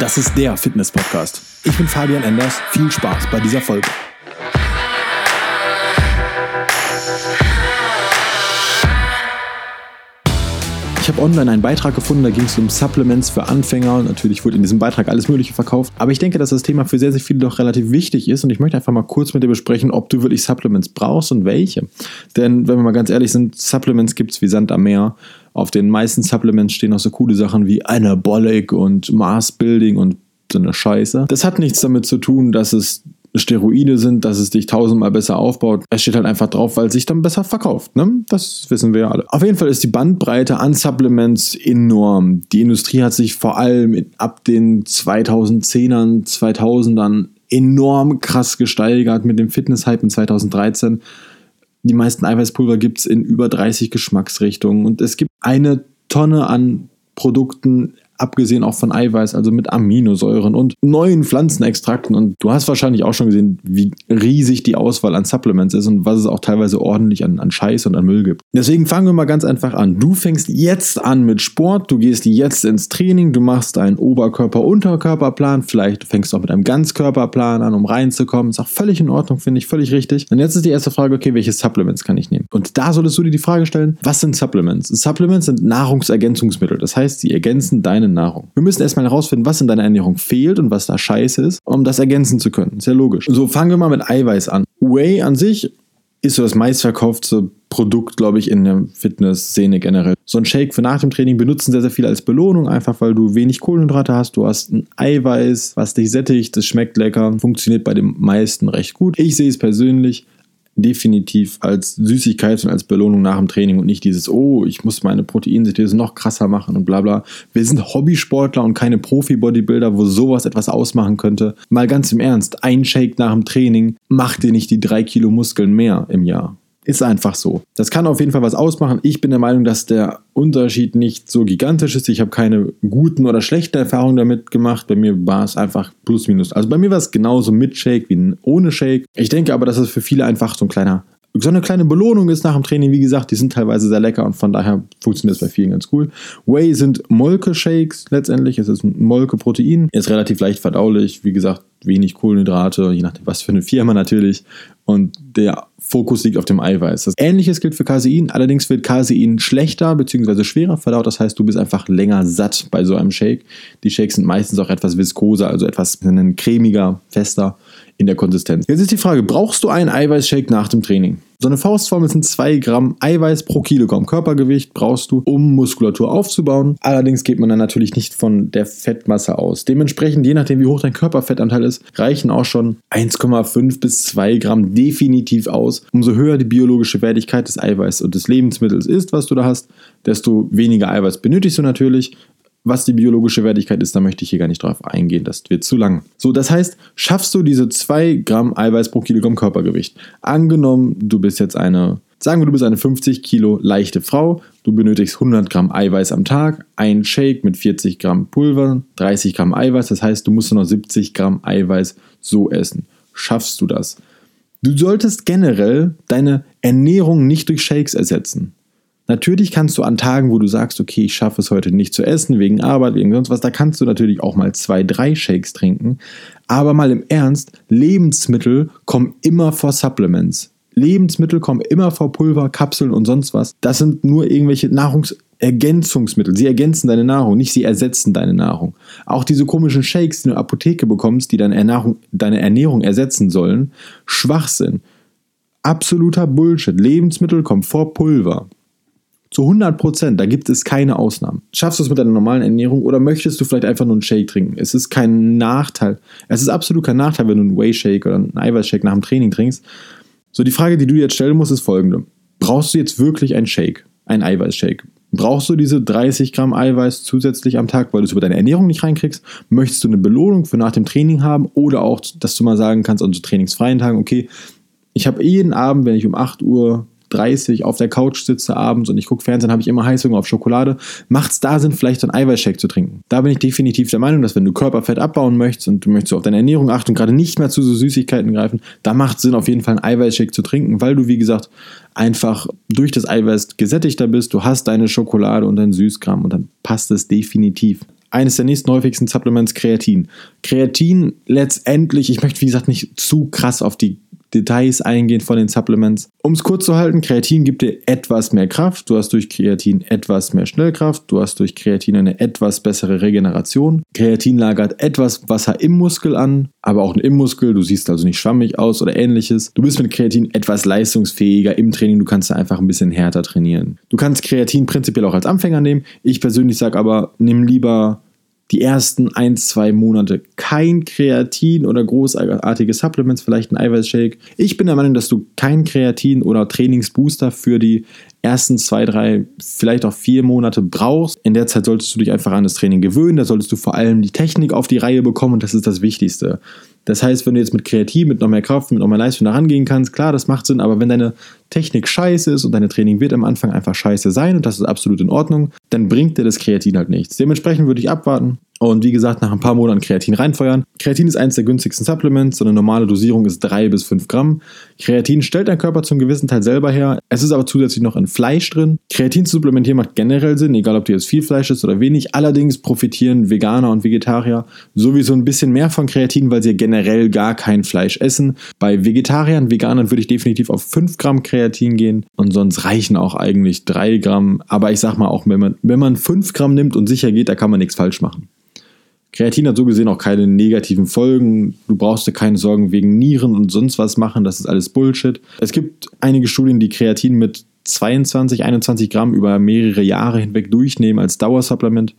Das ist der Fitness-Podcast. Ich bin Fabian Enders. Viel Spaß bei dieser Folge. Ich habe online einen Beitrag gefunden, da ging es um Supplements für Anfänger. Natürlich wurde in diesem Beitrag alles Mögliche verkauft. Aber ich denke, dass das Thema für sehr, sehr viele doch relativ wichtig ist. Und ich möchte einfach mal kurz mit dir besprechen, ob du wirklich Supplements brauchst und welche. Denn wenn wir mal ganz ehrlich sind, Supplements gibt es wie Sand am Meer. Auf den meisten Supplements stehen auch so coole Sachen wie Anabolic und Mars Building und so eine Scheiße. Das hat nichts damit zu tun, dass es Steroide sind, dass es dich tausendmal besser aufbaut. Es steht halt einfach drauf, weil es sich dann besser verkauft. Ne? Das wissen wir ja alle. Auf jeden Fall ist die Bandbreite an Supplements enorm. Die Industrie hat sich vor allem ab den 2010ern, 2000ern enorm krass gesteigert mit dem Fitness-Hype in 2013. Die meisten Eiweißpulver gibt es in über 30 Geschmacksrichtungen. Und es gibt eine Tonne an Produkten abgesehen auch von Eiweiß, also mit Aminosäuren und neuen Pflanzenextrakten. Und du hast wahrscheinlich auch schon gesehen, wie riesig die Auswahl an Supplements ist und was es auch teilweise ordentlich an, an Scheiß und an Müll gibt. Deswegen fangen wir mal ganz einfach an. Du fängst jetzt an mit Sport, du gehst jetzt ins Training, du machst einen Oberkörper-Unterkörperplan, vielleicht fängst du auch mit einem Ganzkörperplan an, um reinzukommen. Ist auch völlig in Ordnung, finde ich, völlig richtig. Und jetzt ist die erste Frage, okay, welche Supplements kann ich nehmen? Und da solltest du dir die Frage stellen, was sind Supplements? Supplements sind Nahrungsergänzungsmittel. Das heißt, sie ergänzen deine Nahrung. Wir müssen erstmal herausfinden, was in deiner Ernährung fehlt und was da scheiße ist, um das ergänzen zu können. Ist ja logisch. So, fangen wir mal mit Eiweiß an. Whey an sich ist so das meistverkaufte Produkt, glaube ich, in der Fitness-Szene generell. So ein Shake für nach dem Training benutzen sehr, sehr viele als Belohnung, einfach weil du wenig Kohlenhydrate hast. Du hast ein Eiweiß, was dich sättigt, das schmeckt lecker, funktioniert bei den meisten recht gut. Ich sehe es persönlich definitiv als Süßigkeit und als Belohnung nach dem Training und nicht dieses, oh, ich muss meine Proteinsynthese noch krasser machen und bla bla. Wir sind Hobbysportler und keine Profi-Bodybuilder, wo sowas etwas ausmachen könnte. Mal ganz im Ernst, ein Shake nach dem Training macht dir nicht die drei Kilo Muskeln mehr im Jahr. Ist einfach so. Das kann auf jeden Fall was ausmachen. Ich bin der Meinung, dass der Unterschied nicht so gigantisch ist. Ich habe keine guten oder schlechten Erfahrungen damit gemacht. Bei mir war es einfach plus minus. Also bei mir war es genauso mit Shake wie ohne Shake. Ich denke aber, dass es für viele einfach so ein kleiner so eine kleine Belohnung ist nach dem Training. Wie gesagt, die sind teilweise sehr lecker und von daher funktioniert es bei vielen ganz cool. Whey sind Molke-Shakes letztendlich. Es ist ein Molke-Protein. Ist relativ leicht verdaulich. Wie gesagt, wenig Kohlenhydrate, je nachdem, was für eine Firma natürlich. Und der Fokus liegt auf dem Eiweiß. Das Ähnliches gilt für Casein, allerdings wird Casein schlechter bzw. schwerer verdaut. Das heißt, du bist einfach länger satt bei so einem Shake. Die Shakes sind meistens auch etwas viskoser, also etwas cremiger, fester in der Konsistenz. Jetzt ist die Frage, brauchst du einen Eiweißshake nach dem Training? So eine Faustformel sind 2 Gramm Eiweiß pro Kilogramm Körpergewicht brauchst du, um Muskulatur aufzubauen. Allerdings geht man dann natürlich nicht von der Fettmasse aus. Dementsprechend, je nachdem wie hoch dein Körperfettanteil ist, reichen auch schon 1,5 bis 2 Gramm definitiv aus. Umso höher die biologische Wertigkeit des Eiweiß und des Lebensmittels ist, was du da hast, desto weniger Eiweiß benötigst du natürlich was die biologische Wertigkeit ist, da möchte ich hier gar nicht drauf eingehen, das wird zu lang. So, das heißt, schaffst du diese 2 Gramm Eiweiß pro Kilogramm Körpergewicht. Angenommen, du bist jetzt eine, sagen wir, du bist eine 50 Kilo leichte Frau, du benötigst 100 Gramm Eiweiß am Tag, ein Shake mit 40 Gramm Pulver, 30 Gramm Eiweiß, das heißt, du musst nur noch 70 Gramm Eiweiß so essen. Schaffst du das? Du solltest generell deine Ernährung nicht durch Shakes ersetzen. Natürlich kannst du an Tagen, wo du sagst, okay, ich schaffe es heute nicht zu essen, wegen Arbeit, wegen sonst was, da kannst du natürlich auch mal zwei, drei Shakes trinken. Aber mal im Ernst, Lebensmittel kommen immer vor Supplements. Lebensmittel kommen immer vor Pulver, Kapseln und sonst was. Das sind nur irgendwelche Nahrungsergänzungsmittel. Sie ergänzen deine Nahrung, nicht sie ersetzen deine Nahrung. Auch diese komischen Shakes, die du in der Apotheke bekommst, die deine Ernährung, deine Ernährung ersetzen sollen, Schwachsinn. Absoluter Bullshit. Lebensmittel kommen vor Pulver. Zu 100 Prozent, da gibt es keine Ausnahmen. Schaffst du es mit deiner normalen Ernährung oder möchtest du vielleicht einfach nur einen Shake trinken? Es ist kein Nachteil. Es ist absolut kein Nachteil, wenn du einen Whey-Shake oder einen Eiweiß-Shake nach dem Training trinkst. So, die Frage, die du jetzt stellen musst, ist folgende. Brauchst du jetzt wirklich einen Shake, einen Eiweiß-Shake? Brauchst du diese 30 Gramm Eiweiß zusätzlich am Tag, weil du es über deine Ernährung nicht reinkriegst? Möchtest du eine Belohnung für nach dem Training haben oder auch, dass du mal sagen kannst an so trainingsfreien Tagen, okay, ich habe jeden Abend, wenn ich um 8 Uhr 30 auf der Couch sitze abends und ich gucke Fernsehen, habe ich immer Heißhunger auf Schokolade, macht es da Sinn, vielleicht so einen Eiweißshake zu trinken. Da bin ich definitiv der Meinung, dass wenn du Körperfett abbauen möchtest und du möchtest auf deine Ernährung achten und gerade nicht mehr zu so Süßigkeiten greifen, da macht es Sinn, auf jeden Fall einen Eiweißshake zu trinken, weil du, wie gesagt, einfach durch das Eiweiß gesättigter bist, du hast deine Schokolade und dein Süßkram und dann passt es definitiv. eines der nächsten häufigsten Supplements Kreatin. Kreatin letztendlich, ich möchte wie gesagt nicht zu krass auf die Details eingehen von den Supplements. Um es kurz zu halten, Kreatin gibt dir etwas mehr Kraft. Du hast durch Kreatin etwas mehr Schnellkraft. Du hast durch Kreatin eine etwas bessere Regeneration. Kreatin lagert etwas Wasser im Muskel an, aber auch im Muskel. Du siehst also nicht schwammig aus oder ähnliches. Du bist mit Kreatin etwas leistungsfähiger im Training. Du kannst einfach ein bisschen härter trainieren. Du kannst Kreatin prinzipiell auch als Anfänger nehmen. Ich persönlich sage aber, nimm lieber die ersten ein, zwei Monate kein Kreatin oder großartige Supplements, vielleicht ein Eiweißshake. Ich bin der Meinung, dass du kein Kreatin oder Trainingsbooster für die ersten zwei, drei, vielleicht auch vier Monate brauchst. In der Zeit solltest du dich einfach an das Training gewöhnen. Da solltest du vor allem die Technik auf die Reihe bekommen und das ist das Wichtigste. Das heißt, wenn du jetzt mit Kreatin, mit noch mehr Kraft, mit noch mehr Leistung da rangehen kannst, klar, das macht Sinn, aber wenn deine Technik scheiße ist und deine Training wird am Anfang einfach scheiße sein und das ist absolut in Ordnung, dann bringt dir das Kreatin halt nichts. Dementsprechend würde ich abwarten, und wie gesagt, nach ein paar Monaten Kreatin reinfeuern. Kreatin ist eines der günstigsten Supplements. So eine normale Dosierung ist 3 bis 5 Gramm. Kreatin stellt dein Körper zum gewissen Teil selber her. Es ist aber zusätzlich noch in Fleisch drin. Kreatin zu supplementieren macht generell Sinn, egal ob du jetzt viel Fleisch isst oder wenig. Allerdings profitieren Veganer und Vegetarier sowieso ein bisschen mehr von Kreatin, weil sie generell gar kein Fleisch essen. Bei Vegetariern, Veganern würde ich definitiv auf 5 Gramm Kreatin gehen. Und sonst reichen auch eigentlich 3 Gramm. Aber ich sag mal auch, wenn man, wenn man 5 Gramm nimmt und sicher geht, da kann man nichts falsch machen. Kreatin hat so gesehen auch keine negativen Folgen. Du brauchst dir keine Sorgen wegen Nieren und sonst was machen. Das ist alles Bullshit. Es gibt einige Studien, die Kreatin mit 22, 21 Gramm über mehrere Jahre hinweg durchnehmen als Dauersupplement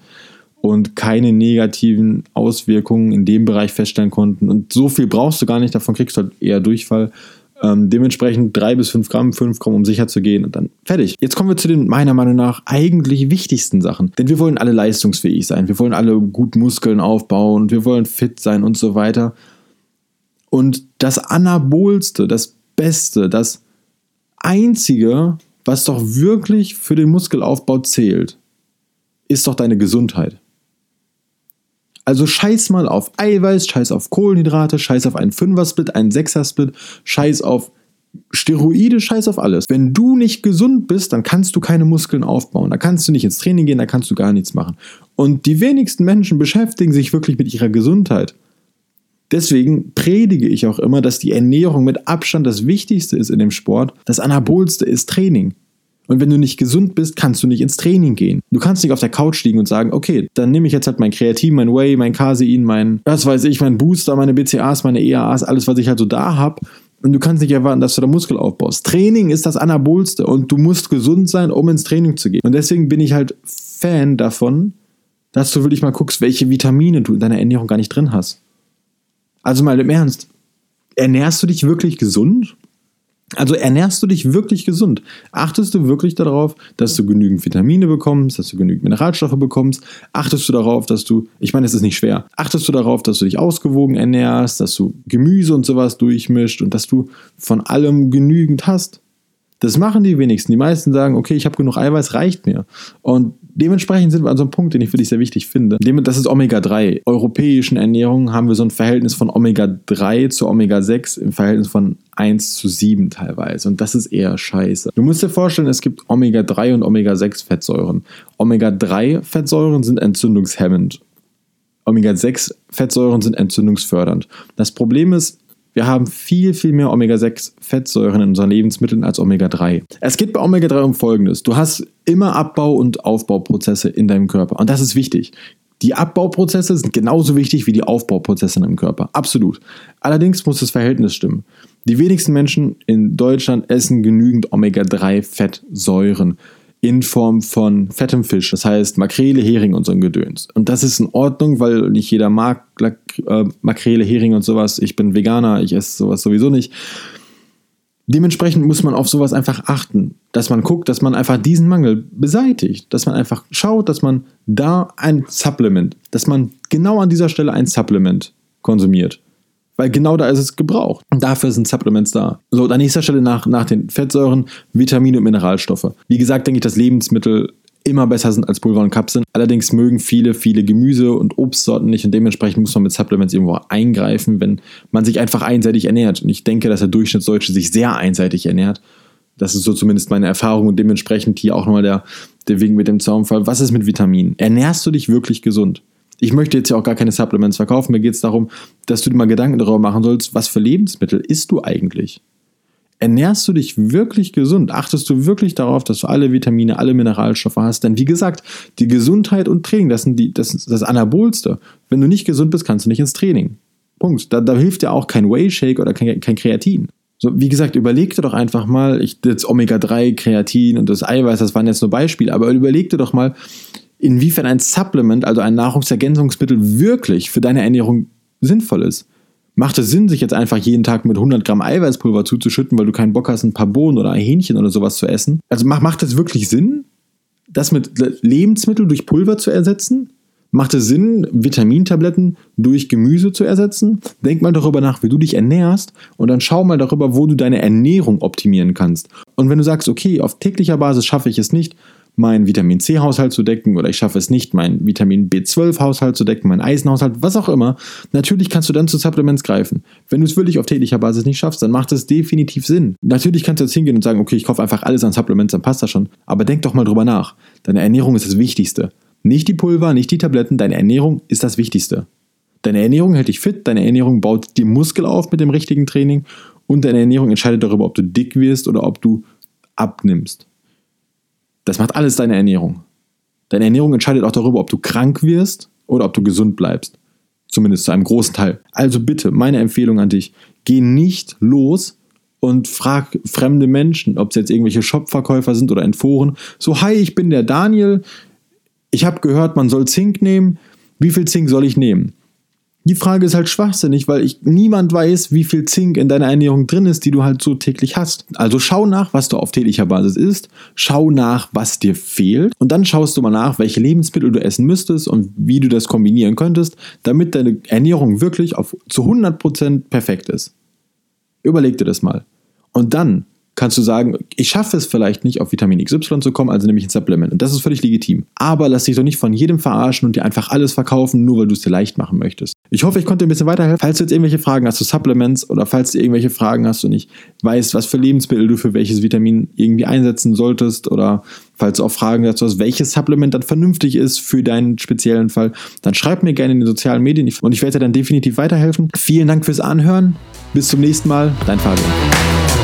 und keine negativen Auswirkungen in dem Bereich feststellen konnten. Und so viel brauchst du gar nicht, davon kriegst du halt eher Durchfall. Ähm, dementsprechend drei bis fünf Gramm, fünf Gramm, um sicher zu gehen und dann fertig. Jetzt kommen wir zu den meiner Meinung nach eigentlich wichtigsten Sachen. Denn wir wollen alle leistungsfähig sein. Wir wollen alle gut Muskeln aufbauen. Wir wollen fit sein und so weiter. Und das Anabolste, das Beste, das Einzige, was doch wirklich für den Muskelaufbau zählt, ist doch deine Gesundheit. Also scheiß mal auf Eiweiß, scheiß auf Kohlenhydrate, scheiß auf einen Fünfer-Split, einen Sechser-Split, scheiß auf Steroide, scheiß auf alles. Wenn du nicht gesund bist, dann kannst du keine Muskeln aufbauen. Da kannst du nicht ins Training gehen, da kannst du gar nichts machen. Und die wenigsten Menschen beschäftigen sich wirklich mit ihrer Gesundheit. Deswegen predige ich auch immer, dass die Ernährung mit Abstand das Wichtigste ist in dem Sport. Das Anabolste ist Training. Und wenn du nicht gesund bist, kannst du nicht ins Training gehen. Du kannst nicht auf der Couch liegen und sagen, okay, dann nehme ich jetzt halt mein Kreatin, mein Whey, mein Casein, mein, was weiß ich, mein Booster, meine BCAAs, meine EAAs, alles, was ich halt so da habe. Und du kannst nicht erwarten, dass du da Muskel aufbaust. Training ist das Anabolste und du musst gesund sein, um ins Training zu gehen. Und deswegen bin ich halt Fan davon, dass du wirklich mal guckst, welche Vitamine du in deiner Ernährung gar nicht drin hast. Also mal im Ernst. Ernährst du dich wirklich gesund? Also ernährst du dich wirklich gesund? Achtest du wirklich darauf, dass du genügend Vitamine bekommst, dass du genügend Mineralstoffe bekommst? Achtest du darauf, dass du, ich meine, es ist nicht schwer, achtest du darauf, dass du dich ausgewogen ernährst, dass du Gemüse und sowas durchmischt und dass du von allem genügend hast? Das machen die wenigsten. Die meisten sagen, okay, ich habe genug Eiweiß, reicht mir. Und dementsprechend sind wir an so einem Punkt, den ich wirklich sehr wichtig finde. Das ist Omega-3. Europäischen Ernährungen haben wir so ein Verhältnis von Omega-3 zu Omega-6 im Verhältnis von 1 zu 7 teilweise. Und das ist eher scheiße. Du musst dir vorstellen, es gibt Omega-3 und Omega-6-Fettsäuren. Omega-3-Fettsäuren sind entzündungshemmend. Omega-6-Fettsäuren sind entzündungsfördernd. Das Problem ist, wir haben viel, viel mehr Omega-6-Fettsäuren in unseren Lebensmitteln als Omega-3. Es geht bei Omega-3 um Folgendes. Du hast immer Abbau- und Aufbauprozesse in deinem Körper. Und das ist wichtig. Die Abbauprozesse sind genauso wichtig wie die Aufbauprozesse in deinem Körper. Absolut. Allerdings muss das Verhältnis stimmen. Die wenigsten Menschen in Deutschland essen genügend Omega-3-Fettsäuren in Form von fettem Fisch, das heißt Makrele, Hering und so ein Gedöns. Und das ist in Ordnung, weil nicht jeder mag äh, Makrele, Hering und sowas. Ich bin Veganer, ich esse sowas sowieso nicht. Dementsprechend muss man auf sowas einfach achten, dass man guckt, dass man einfach diesen Mangel beseitigt, dass man einfach schaut, dass man da ein Supplement, dass man genau an dieser Stelle ein Supplement konsumiert. Weil genau da ist es gebraucht. Und dafür sind Supplements da. So, an nächster Stelle nach, nach den Fettsäuren, Vitamine und Mineralstoffe. Wie gesagt, denke ich, dass Lebensmittel immer besser sind als Pulver und Kapseln. Allerdings mögen viele, viele Gemüse- und Obstsorten nicht und dementsprechend muss man mit Supplements irgendwo eingreifen, wenn man sich einfach einseitig ernährt. Und ich denke, dass der Durchschnittsdeutsche sich sehr einseitig ernährt. Das ist so zumindest meine Erfahrung und dementsprechend hier auch nochmal der, der Wink mit dem Zaunfall. Was ist mit Vitaminen? Ernährst du dich wirklich gesund? Ich möchte jetzt ja auch gar keine Supplements verkaufen. Mir geht es darum, dass du dir mal Gedanken darüber machen sollst, was für Lebensmittel isst du eigentlich? Ernährst du dich wirklich gesund? Achtest du wirklich darauf, dass du alle Vitamine, alle Mineralstoffe hast? Denn wie gesagt, die Gesundheit und Training, das, sind die, das ist das Anabolste. Wenn du nicht gesund bist, kannst du nicht ins Training. Punkt. Da, da hilft dir auch kein Whey-Shake oder kein, kein Kreatin. So, wie gesagt, überleg dir doch einfach mal, ich, das Omega-3, Kreatin und das Eiweiß, das waren jetzt nur Beispiele, aber überleg dir doch mal, inwiefern ein Supplement, also ein Nahrungsergänzungsmittel, wirklich für deine Ernährung sinnvoll ist. Macht es Sinn, sich jetzt einfach jeden Tag mit 100 Gramm Eiweißpulver zuzuschütten, weil du keinen Bock hast, ein paar Bohnen oder ein Hähnchen oder sowas zu essen? Also macht, macht es wirklich Sinn, das mit Lebensmitteln durch Pulver zu ersetzen? Macht es Sinn, Vitamintabletten durch Gemüse zu ersetzen? Denk mal darüber nach, wie du dich ernährst und dann schau mal darüber, wo du deine Ernährung optimieren kannst. Und wenn du sagst, okay, auf täglicher Basis schaffe ich es nicht, meinen Vitamin C-Haushalt zu decken oder ich schaffe es nicht, meinen Vitamin B12-Haushalt zu decken, meinen Eisenhaushalt, was auch immer. Natürlich kannst du dann zu Supplements greifen. Wenn du es wirklich auf täglicher Basis nicht schaffst, dann macht es definitiv Sinn. Natürlich kannst du jetzt hingehen und sagen, okay, ich kaufe einfach alles an Supplements, dann passt das schon. Aber denk doch mal drüber nach. Deine Ernährung ist das Wichtigste. Nicht die Pulver, nicht die Tabletten, deine Ernährung ist das Wichtigste. Deine Ernährung hält dich fit, deine Ernährung baut dir Muskel auf mit dem richtigen Training und deine Ernährung entscheidet darüber, ob du dick wirst oder ob du abnimmst. Das macht alles deine Ernährung. Deine Ernährung entscheidet auch darüber, ob du krank wirst oder ob du gesund bleibst. Zumindest zu einem großen Teil. Also bitte, meine Empfehlung an dich, geh nicht los und frag fremde Menschen, ob es jetzt irgendwelche Shopverkäufer sind oder in Foren, so, hi, ich bin der Daniel, ich habe gehört, man soll Zink nehmen, wie viel Zink soll ich nehmen? Die Frage ist halt schwachsinnig, weil ich niemand weiß, wie viel Zink in deiner Ernährung drin ist, die du halt so täglich hast. Also schau nach, was du auf täglicher Basis isst, schau nach, was dir fehlt und dann schaust du mal nach, welche Lebensmittel du essen müsstest und wie du das kombinieren könntest, damit deine Ernährung wirklich auf zu 100% perfekt ist. Überleg dir das mal. Und dann kannst du sagen, ich schaffe es vielleicht nicht, auf Vitamin XY zu kommen, also nehme ich ein Supplement. Und das ist völlig legitim. Aber lass dich doch nicht von jedem verarschen und dir einfach alles verkaufen, nur weil du es dir leicht machen möchtest. Ich hoffe, ich konnte dir ein bisschen weiterhelfen. Falls du jetzt irgendwelche Fragen hast zu Supplements oder falls du irgendwelche Fragen hast und nicht weißt, was für Lebensmittel du für welches Vitamin irgendwie einsetzen solltest oder falls du auch Fragen dazu hast, welches Supplement dann vernünftig ist für deinen speziellen Fall, dann schreib mir gerne in den sozialen Medien und ich werde dir dann definitiv weiterhelfen. Vielen Dank fürs Anhören. Bis zum nächsten Mal. Dein Fabian.